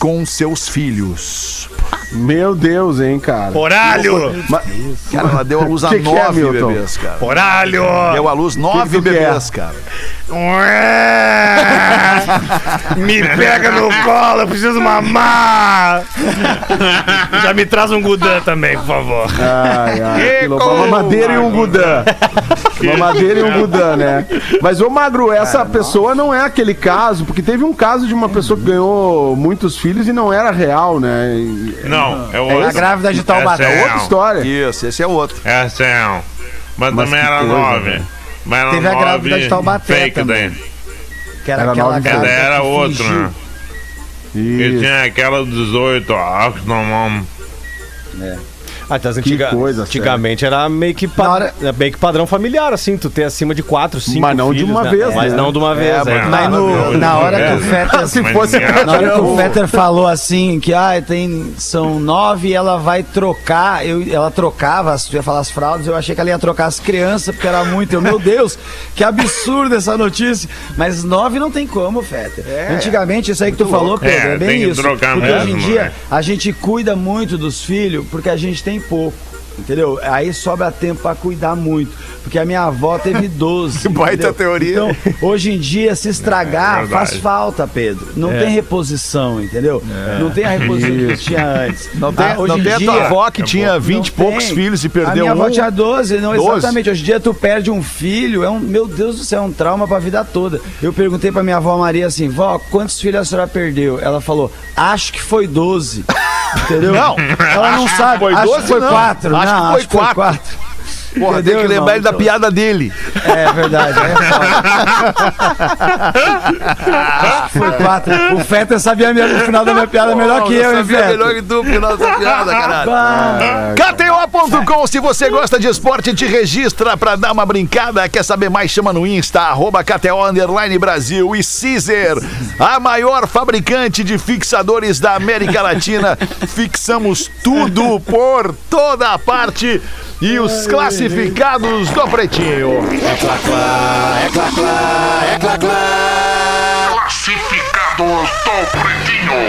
com seus filhos. Meu Deus, hein, cara. Poralho! Mas- Cara, ela deu a luz a Que que é, nove bebês, cara. Poralho! Deu a luz nove que tu bebês, cara. Me pega no colo, eu preciso mamar! Já me traz um Gudan também, por favor. Ai, ai, que louco. Uma mamadeira e um gudã. Uma madeira e um gudã, né? Mas, ô Magro, essa pessoa não é aquele caso, porque teve um caso de uma pessoa que ganhou muitos filhos e não era real, né? E- Não, é A outra. grávida de Taubaté. Essa é Outra história. Isso, esse é outro. Essa é um. Mas, Mas também era coisa, nove. né? Mas era Teve a grávida de Taubaté fake também. daí. Que era, Era aquela grávida era que outra, fingiu. né? E tinha aquela 18, ó, que não vamos. Ah, então, antiga- coisa, antigamente era meio que, pa- hora- era meio que padrão familiar, assim, tu ter acima de 4, 5 Mas não de uma vez, Mas né? não de uma vez, É, é. mas- Mas no- na hora que o Fetter Se fosse Na hora que o Fetter falou assim, que ah, tem, são nove e ela vai trocar, eu, ela trocava, se tu ia falar as fraldas, eu achei que ela ia trocar as crianças, porque era muito. Eu, meu Deus, que absurdo essa notícia. Mas nove não tem como, Fetter. Antigamente, isso aí que tu falou, Pedro, é, É, bem tem que isso. trocar porque hoje em mesmo, dia né? a gente cuida muito dos filhos porque a gente tem pouco. Entendeu? Aí sobra tempo pra cuidar muito. Porque a minha avó teve 12. Que baita entendeu? teoria. Então, hoje em dia, se estragar, É faz falta, Pedro. Não É. tem reposição, entendeu? Não tem a reposição que tinha antes. Não tem, Ah, hoje não em tem a tua dia, avó que tinha não 20 e poucos tem. filhos e A perdeu minha um. avó tinha 12, não, 12. exatamente. Hoje em dia tu perde um filho, é um, meu Deus do céu, é um trauma pra vida toda. Eu perguntei pra minha avó Maria assim, vó, quantos filhos a senhora perdeu? Ela falou, acho que foi 12. Entendeu? Não. Ela não sabe, Foi acho 12 que foi não. 4. Acho não, que foi acho que foi quatro. 4. Porra, tem que lembrar ele da Então- piada dele. É verdade, é foda. Foi quatro. O Fetter sabia mesmo o final da minha piada melhor que eu, hein, sabia Fetter? melhor que tu, final dessa piada, caralho. KTO.com, se você gosta de esporte, te registra pra dar uma brincada. Quer saber mais? Chama no Insta, arroba KTO Underline Brasil e Caesar, a maior fabricante de fixadores da América Latina. Fixamos tudo por toda a parte. E os classificados do Pretinho.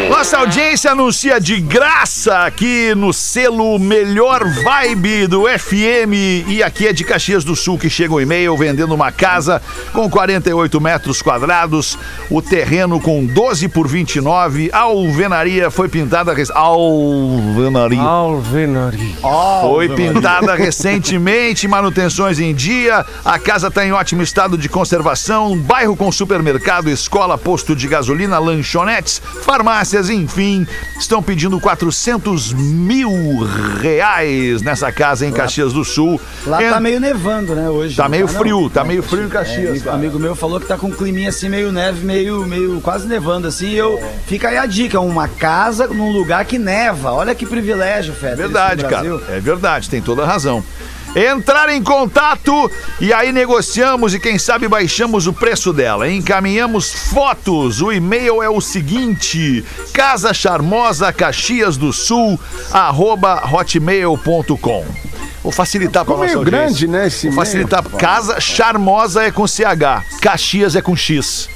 Nossa audiência anuncia de graça aqui no selo Melhor Vibe do FM. E aqui é de Caxias do Sul que chega o e-mail vendendo uma casa com 48 metros quadrados, o terreno com 12 por 29. A alvenaria foi pintada. rec- Alvenaria. Alvenaria. Foi pintada recentemente, manutenções em dia. A casa está em ótimo estado de conservação. Bairro com supermercado, escola, posto de gasolina, lanchonetes, farmácias, enfim. Estão pedindo 400 mil reais nessa casa em Caxias do Sul. Lá En- tá meio nevando, né, hoje. Tá meio não? frio, tá meio frio em É, Caxias. amigo, cara. amigo meu falou que tá com um climinha assim, meio neve, meio, meio quase nevando assim. e Eu, fica aí a dica, uma casa num lugar que neva. Olha que privilégio, Fé. Verdade, cara. É verdade, tem toda a razão. Entrar em contato e aí negociamos e quem sabe baixamos o preço dela. Encaminhamos fotos. O e-mail é o seguinte: Casa Charmosa Caxias do Sul, arroba hotmail.com. Vou facilitar para nossa meio audiência. grande, né, esse Vou facilitar. Casa Charmosa é com CH, Caxias é com X.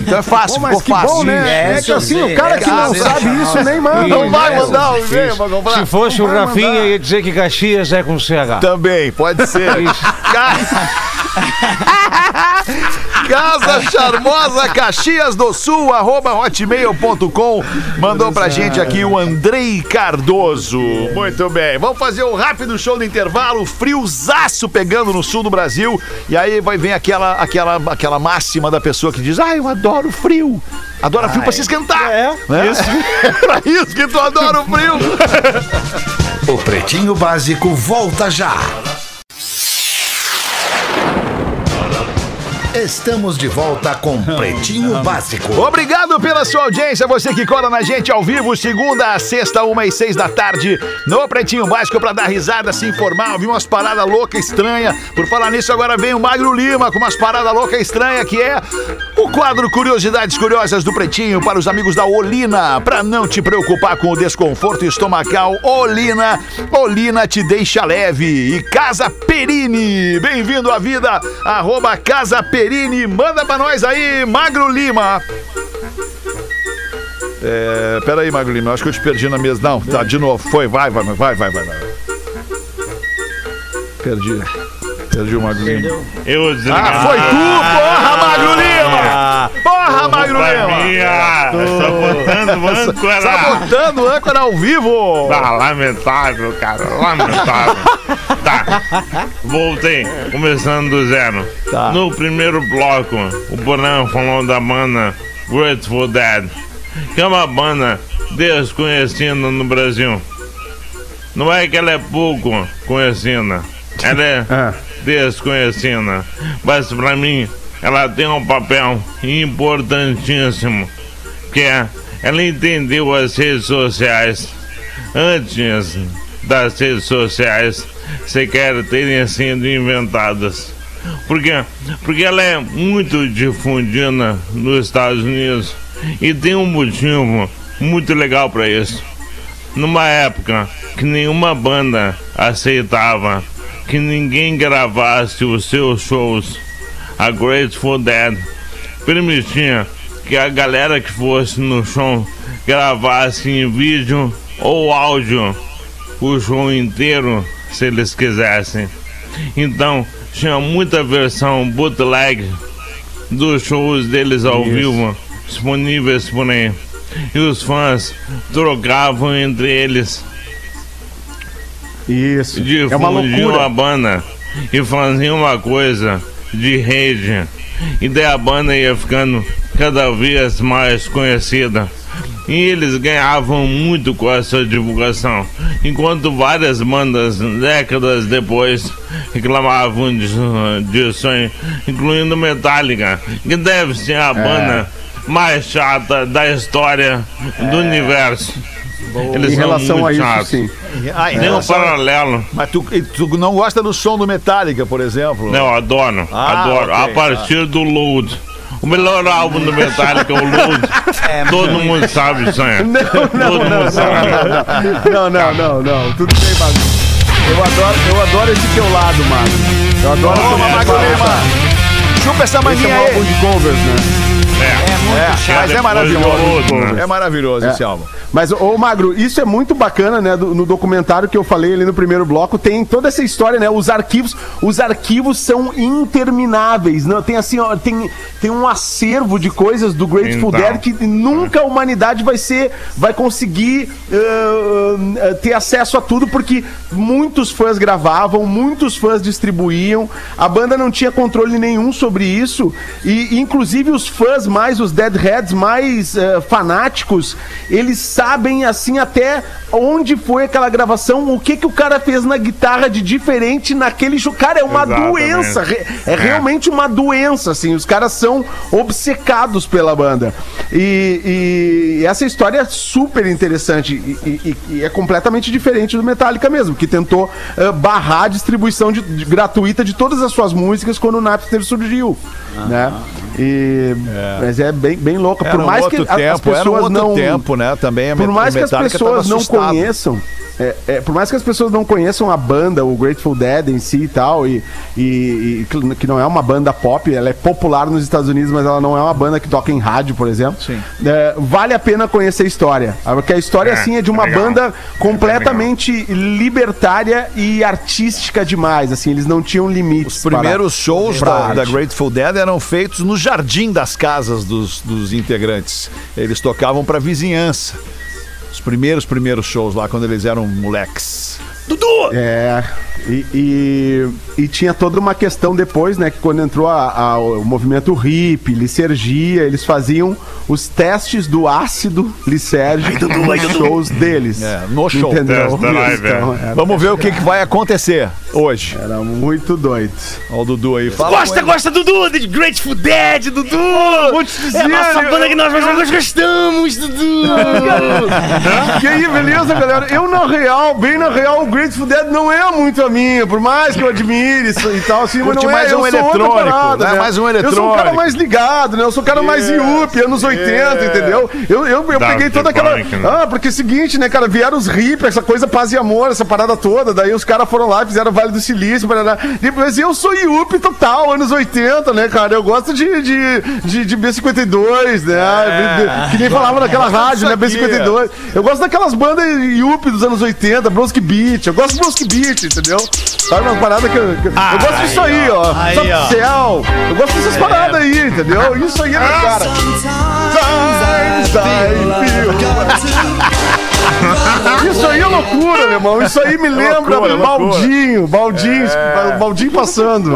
Então é fácil, Pô, mas ficou que fácil. bom, né? É, É que assim, o cara que não é, sabe isso nem manda. Não vai mandar o e-mail pra comprar. Se fosse o Rafinha, mandar. ia dizer que Caxias é com CH. Também, pode ser. Ca- Casa Charmosa Caxias do Sul, arroba hotmail.com. Mandou pra gente aqui o Andrei Cardoso. Muito bem. Vamos fazer um rápido show do intervalo. Friozaço pegando no sul do Brasil. E aí vai vir aquela, aquela, aquela máxima da pessoa que diz: Ah, eu adoro frio. Adora frio pra se esquentar. É. Né? Isso. pra isso que tu adora o frio. O Pretinho Básico volta já. Estamos de volta com Pretinho Básico. Obrigado pela sua audiência, você que cola na gente ao vivo, segunda a sexta, uma e seis da tarde, no Pretinho Básico, pra dar risada, se informar, ouvir umas paradas loucas estranhas. Por falar nisso, agora vem o Magro Lima com umas paradas loucas estranhas, que é o quadro Curiosidades Curiosas do Pretinho para os amigos da Olina. Pra não te preocupar com o desconforto estomacal, Olina, Olina te deixa leve. E Casa Perini, bem-vindo à vida, arroba Casa Perini, manda pra nós aí, Magro Lima. É, peraí, Magro Lima, acho que eu te perdi na mesa. Não, tá, de novo, foi, vai, vai, vai, vai. vai. Perdi. Perdi o Magro Lima. Eu Ah, foi tu, porra, Magro Lima! Porra, Magro Lima! Sabotando o âncora. Sabotando o âncora ao vivo! Ah, lamentável, cara, lamentável. tá, voltei, começando do zero. Tá. No primeiro bloco, o Bonan falou da banda Grateful Dead, que é uma banda desconhecida no Brasil. Não é que ela é pouco conhecida, ela é desconhecida. Mas pra mim, ela tem um papel importantíssimo, que é ela entendeu as redes sociais antes das redes sociais sequer terem sido inventadas. Por quê? Porque ela é muito difundida nos Estados Unidos e tem um motivo muito legal para isso. Numa época que nenhuma banda aceitava que ninguém gravasse os seus shows, a Grateful Dead permitia que a galera que fosse no show gravasse em vídeo ou áudio o show inteiro se eles quisessem. Então, tinha muita versão bootleg dos shows deles ao vivo disponíveis por aí. E os fãs trocavam entre eles Isso. difundiam É uma loucura. a banda e faziam uma coisa de rede. E daí a banda ia ficando cada vez mais conhecida. E eles ganhavam muito com essa divulgação. Enquanto várias bandas, décadas depois, reclamavam disso, incluindo Metallica, que deve ser a banda mais chata da história do universo. Eles Em relação a isso, chatos. sim. Ah, um relação- paralelo. Mas tu, tu não gosta do som do Metallica, por exemplo? Não, adoro, Ah, adoro. ok, a partir do Load. O melhor álbum do Metallica é o Load. Todo mundo sabe isso aí. Não, não, Todo não, mundo sabe. não, não, não, não, tudo bem, Magro. Eu adoro, eu adoro esse teu lado, Magro. Eu adoro Toma, essa Magro Lima! Chupa essa Esse é manguinha um álbum aí! de covers, né? É, mas é maravilhoso. do Load, né? É maravilhoso É. esse álbum. Mas, ô Magro, isso é muito bacana, né? do- no documentário que eu falei ali no primeiro bloco, tem toda essa história, né? Os arquivos, os arquivos são intermináveis. Não, tem assim, ó, tem, tem um acervo de coisas do Grateful Então. Dead que nunca a humanidade vai ser, vai conseguir uh, ter acesso a tudo, porque muitos fãs gravavam, muitos fãs distribuíam, a banda não tinha controle nenhum sobre isso, e inclusive os fãs mais, os Deadheads mais uh, fanáticos, eles sabem assim até onde foi aquela gravação, o que que o cara fez na guitarra de diferente naquele show. Cara, é uma Exatamente. doença, re- é, realmente uma doença, assim, os caras são obcecados pela banda. E, e essa história é super interessante e, e- e é completamente diferente do Metallica mesmo, que tentou eh, barrar a distribuição de- de- gratuita de todas as suas músicas quando o Napster surgiu, né? E, Mas é bem, bem louco. Era Por mais que tempo, as pessoas não... tempo, né? Também a Por mais que as pessoas não conheçam, é, é, por mais que as pessoas não conheçam a banda, o Grateful Dead em si e tal, e, e- e que- não é uma banda pop, ela é popular nos Estados Unidos, mas ela não é uma banda que toca em rádio, por exemplo. Sim. É, vale a pena conhecer a história. Porque a história, É, assim, é de uma legal. banda completamente libertária e artística demais. Assim, eles não tinham limites. Os primeiros shows pra da, da Grateful Dead eram feitos no jardim das casas dos, dos integrantes. Eles tocavam pra vizinhança. Os primeiros, primeiros shows lá, quando eles eram moleques. Dudu! É, e, e, e tinha toda uma questão depois, né? Que quando entrou a- a- o movimento hippie, licergia, eles faziam os testes do ácido lisérgico nos shows deles. É, no show. Entendeu? Live, Então, era, Vamos ver o que, que vai acontecer hoje. era muito doido. Ó o Dudu aí. Fala Gosta, gosta, Dudu! De Grateful Dead, Dudu! Vou te dizer, é a nossa eu- banda que nós mais gostamos, Dudu! E aí, beleza, galera? Eu, na real, bem na real, Grateful Dead não é muito a minha, por mais que eu admire isso e tal, assim, mas Curte não é, mais eu um sou outra eletrônico, né? Mais um Eu sou um cara eletrônico. mais ligado, né? Eu sou um cara mais IUP, anos 80, entendeu? Eu, eu, eu Dark peguei toda aquela... Punk, né? Ah, porque é o seguinte, né, cara, vieram os hippies, essa coisa paz e amor, essa parada toda, daí os caras foram lá, fizeram o Vale do Silício, parará. Depois eu sou IUP total, anos 80, né, cara? Eu gosto de, de, de, de B52, né? que nem falava naquela rádio, né? isso aqui, B52. Eu gosto daquelas bandas Yuppie dos anos 80, Bronski Beat. Eu gosto de Bronski Beat, entendeu? Sabe uma parada que eu. que eu- eu gosto disso aí, ó. Aí, Top ó. Cell. Eu gosto dessas paradas aí, entendeu? Isso aí é meu cara. Times I feel. Isso aí é loucura, meu irmão. Isso aí me lembra loucura, Baldinho, Baldinho, Baldinho passando.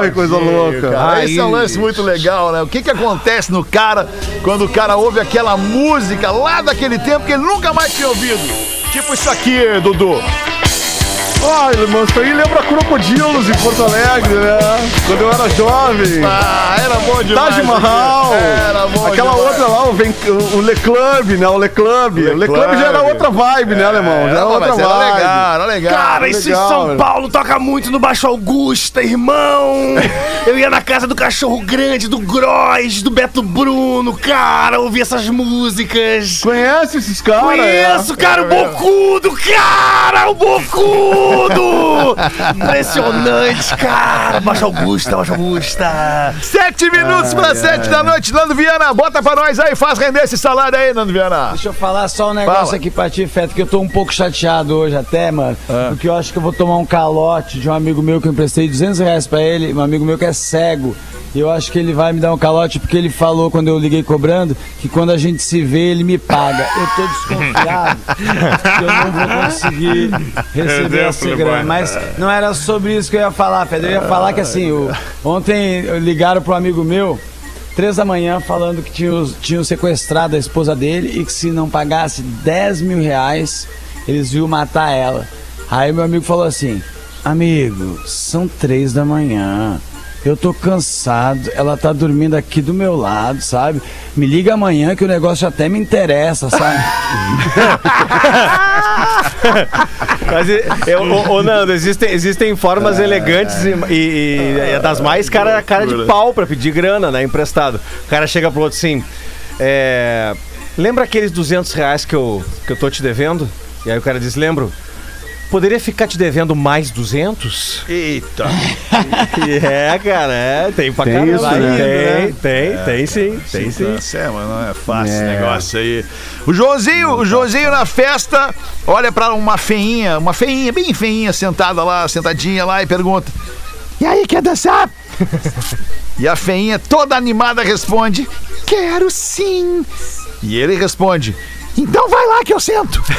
Ai, coisa louca. Cara, esse é um lance muito legal, né? O que que acontece no cara quando o cara ouve aquela música lá daquele tempo que ele nunca mais tinha ouvido? Tipo isso aqui, Dudu. Ai, irmão, isso aí lembra Crocodilos em Porto Alegre, né? Quando eu era jovem. Ah, era bom demais. Taj Mahal, Era bom aquela demais. outra lá, o, Ven- o Le Club, né? O Le Club. O Le Club já era outra vibe, né, alemão? Já Era, era outra mas era vibe. legal, era legal. Cara, isso legal, em São né? Paulo toca muito no Baixo Augusta, irmão! Eu ia na casa do Cachorro Grande, do Gross, do Beto Bruno, cara, ouvir essas músicas. Conhece esses caras? Conheço, é? cara, o Bocudo, cara, o Bocudo! Impressionante, cara. Baixo Augusta, Baixo Augusta. Sete minutos pra sete da noite, Nando Viana. Bota pra nós aí, faz render esse salário aí, Nando Viana. Deixa eu falar só um negócio Fala. aqui pra ti, Feto, que eu tô um pouco chateado hoje até, mano. Ah. Porque eu acho que eu vou tomar um calote de um amigo meu que eu emprestei 200 reais pra ele, um amigo meu que é cego. Eu acho que ele vai me dar um calote porque ele falou quando eu liguei cobrando que quando a gente se vê, ele me paga. Eu tô desconfiado que eu não vou conseguir receber essa grana. Mas não era sobre isso que eu ia falar, Feto. Eu ia falar que assim, ontem ligaram pro amigo meu. Três da manhã falando que tinham, tinham sequestrado a esposa dele e que se não pagasse 10 mil reais, eles iam matar ela. Aí meu amigo falou assim: Amigo, são três da manhã. Eu tô cansado, ela tá dormindo aqui do meu lado, sabe? Me liga amanhã que o negócio até me interessa, sabe? Mas, eu, ô, ô, Nando, existem, existem formas elegantes e, e- e é das mais cara, cara de pau pra pedir grana, né? Emprestado. O cara chega pro outro assim: é, Lembra aqueles 200 reais que eu, que eu tô te devendo? E aí o cara diz: Lembro. Poderia ficar te devendo mais 200? Eita. é, cara, é, tem pra Tem caramba. isso, né? Tem, tem, tem sim, tem sim. Nossa, é, mas não é fácil esse negócio aí. O Joãozinho, o Joãozinho na festa, olha pra uma feinha, uma feinha, bem feinha, sentada lá, sentadinha lá e pergunta: E aí, quer dançar? e a feinha, toda animada, responde: Quero sim. E ele responde: Então vai lá que eu sento. Que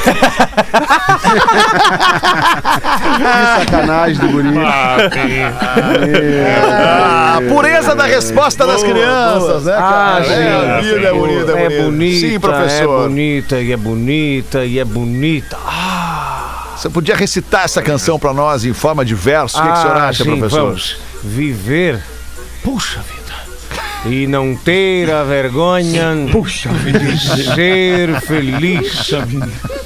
sacanagem do guri. Ah, sim. Ah, a pureza da resposta das crianças, né, cara? Ah, é, a vida é bonita, é, É bonita. bonita, Sim, é professor. bonita, e é bonita, e é bonita. Você podia recitar essa canção pra nós em forma de verso? O que, que o senhor acha, Ah, sim, professor? Vamos viver, puxa vida, e não ter a vergonha Puxa de ser feliz.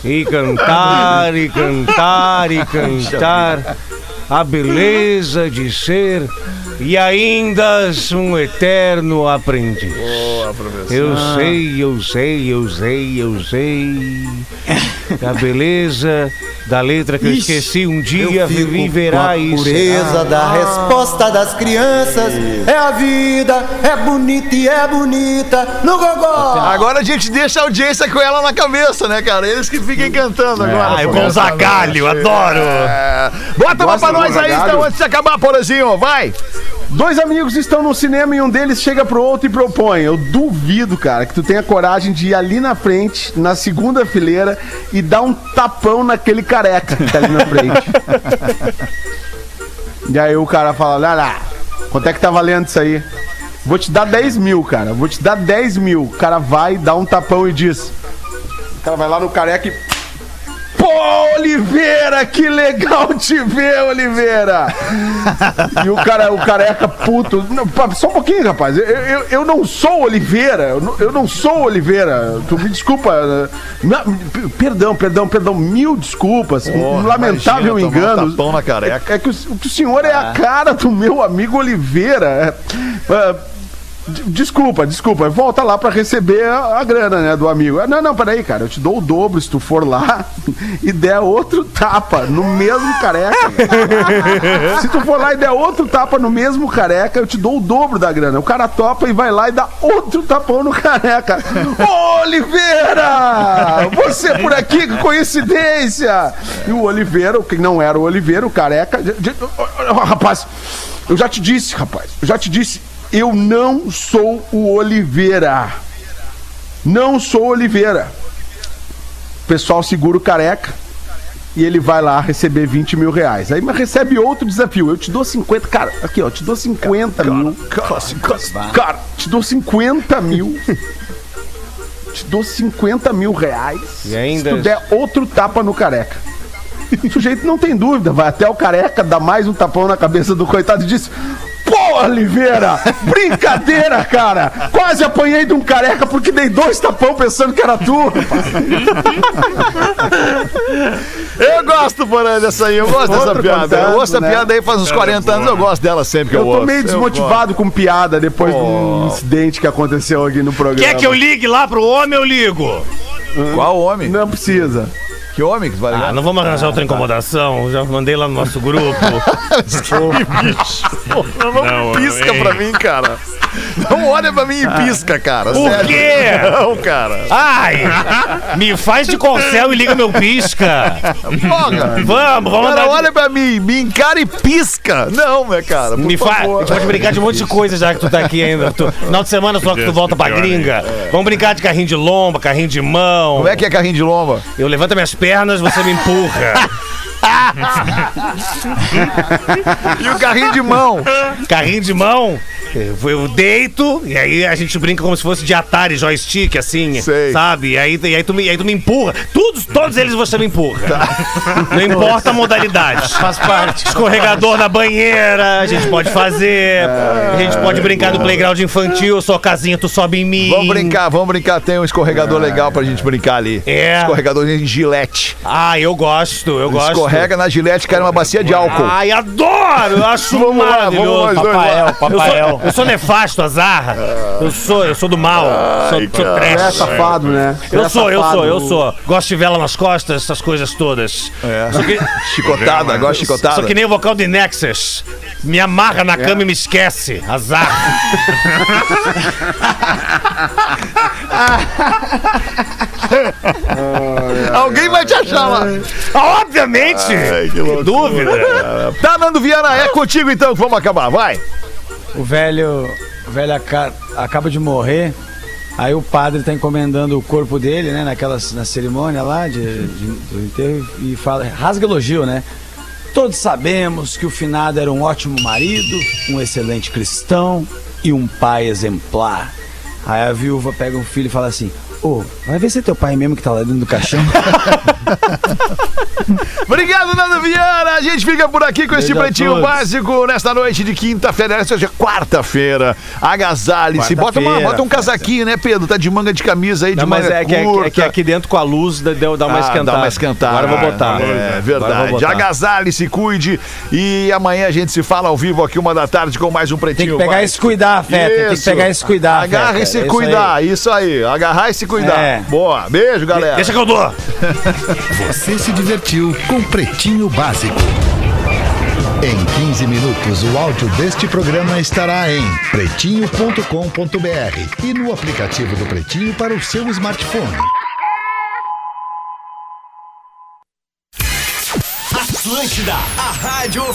E cantar, e cantar, e cantar a beleza de ser e ainda um eterno aprendiz. Eu sei, eu sei, eu sei, eu sei. A beleza da letra que eu esqueci um dia viverá isso. pureza da resposta das crianças. É a vida, é bonita e é bonita no gogó. Agora a gente deixa a audiência com ela na cabeça, né, cara? Eles que fiquem cantando agora. Ah, o pô. Gonzagalho, adoro. É. Bota uma Gosta pra do nós aí, então, antes de acabar, Porazinho, vai. Dois amigos estão no cinema e um deles chega pro outro e propõe. Eu duvido, cara, que tu tenha coragem de ir ali na frente, na segunda fileira, e dar um tapão naquele careca que tá ali na frente. e aí o cara fala, olha lá, quanto é que tá valendo isso aí? Vou te dar 10 mil, cara. Vou te dar 10 mil. O cara vai, dá um tapão e diz. O cara vai lá no careca e. Pô, Oliveira, que legal te ver, Oliveira! e o cara, o careca puto. Não, só um pouquinho, rapaz. Eu, eu, eu não sou Oliveira. Eu não, eu não sou Oliveira. Tu me desculpa. Perdão, perdão, perdão. Mil desculpas. um lamentável imagina, um engano. tapão na careca. É, é que o, o senhor é a cara do meu amigo Oliveira. É, é, Desculpa, desculpa. Volta lá pra receber a, a grana, né, do amigo. Não, não, peraí, cara. Eu te dou o dobro se tu for lá e der outro tapa no mesmo careca. se tu for lá e der outro tapa no mesmo careca, eu te dou o dobro da grana. O cara topa e vai lá e dá outro tapão no careca. Ô, Oliveira! Você por aqui, que coincidência! E o Oliveira, que não era o Oliveira, o careca. Rapaz, eu já te disse, rapaz, eu já te disse, eu não sou o Oliveira. Não sou Oliveira. O pessoal segura o careca e ele vai lá receber 20 mil reais. Aí mas recebe outro desafio. Eu te dou 50. Cara, aqui, ó, te dou 50 mil. Cara, cara, te dou 50 mil. te dou 50 mil reais. E ainda- Se tu der outro tapa no careca. O sujeito não tem dúvida, vai até o careca, dá mais um tapão na cabeça do coitado e diz: Pô, Oliveira, brincadeira, cara! Quase apanhei de um careca porque dei dois tapão pensando que era tu. Eu gosto, Porã, dessa aí. Eu gosto dessa Outro piada. Eu gosto dessa né? piada aí faz uns 40 anos. Eu gosto dela sempre que eu, Eu tô ouço. meio desmotivado com piada depois de um incidente que aconteceu aqui no programa. Quer que eu ligue lá pro homem, eu ligo. Qual homem? Não precisa. Que que vai ligar? Ah, não vamos arranjar outra incomodação. Já mandei lá no nosso grupo. Não, Não, pisca pra mim, cara. Não olha pra mim e pisca, cara. Por sério. quê? Não, cara. Ai! Me faz de corcel e liga meu pisca. Porra. Vamos, vamos Cara, andar. olha pra mim, me encara e pisca. Não, né, cara? Por Me faz. A gente pode brincar de um monte de coisa já que tu tá aqui ainda. Tu, final de semana só que tu volta pra gringa. Vamos brincar de carrinho de lomba, carrinho de mão. Como é que é carrinho de lomba? Eu levanto minhas pernas, você me empurra. E o carrinho de mão? Carrinho de mão, eu eu deito e aí a gente brinca como se fosse de Atari, joystick, assim, Sei. sabe? E aí, e aí, tu me, aí tu me empurra. Todos, todos eles você me empurra. Não importa a modalidade. Faz parte. Escorregador na banheira, a gente pode fazer. A gente pode brincar no playground infantil, sua casinha, tu sobe em mim. Vamos brincar, vamos brincar. Tem um escorregador legal pra gente brincar ali. É. Escorregador de gilete. Ah, eu gosto, eu gosto. Escorrega na gilete, cai uma bacia de álcool. Ai, adoro! Eu acho Vamos lá, maravilhoso. vamos nós dois lá. Papael, papael. Eu sou nefasto, azar. Eu sou, eu sou do mal. sou, sou É trash. safado, né? Eu É sou, eu sou, eu sou. Gosto de vela nas costas, essas coisas todas. Só, que, Chicotada, agora chicotada. só que nem o vocal de Nexus. Me amarra na cama e me esquece. Azar. Alguém vai te achar lá. Obviamente! Ai, que que loucura. dúvida. Tá, Nando Viana, é contigo então que vamos acabar, vai. O velho, o velho aca- acaba de morrer. Aí o padre tá encomendando o corpo dele, né, naquela na cerimônia lá de, de- do enterro e fala, rasga elogio, né? Todos sabemos que o finado era um ótimo marido, um excelente cristão e um pai exemplar. Aí a viúva pega um filho e fala assim: Ô, vai ver se é teu pai mesmo que tá lá dentro do caixão. Obrigado, Nando Viana. A gente fica por aqui com este Beijo a pretinho básico nesta noite de quinta-feira. Essa hoje é quarta-feira. Agasalhe-se. Bota, uma- Quarta-feira, bota um casaquinho, né, Pedro? Tá de manga de camisa aí, de Não, mas manga é que, é, curta. é que aqui dentro com a luz dá, dá uma Ah, esquentada. Dá uma esquentada. Agora eu vou botar. É eu verdade. Agasalhe, se cuide. E amanhã a gente se fala ao vivo aqui, uma da tarde, com mais um Tem pretinho que pegar e básico. se cuidar, Feta. Tem que Isso. pegar e se cuidar, Agarra e se É isso cuidar. Isso aí. Agarrar e se cuidar. É. Boa. Beijo, galera. Deixa que eu dou. Você se divertiu com Pretinho Básico. Em 15 minutos, o áudio deste programa estará em pretinho.com.br e no aplicativo do Pretinho para o seu smartphone. Atlântida, a rádio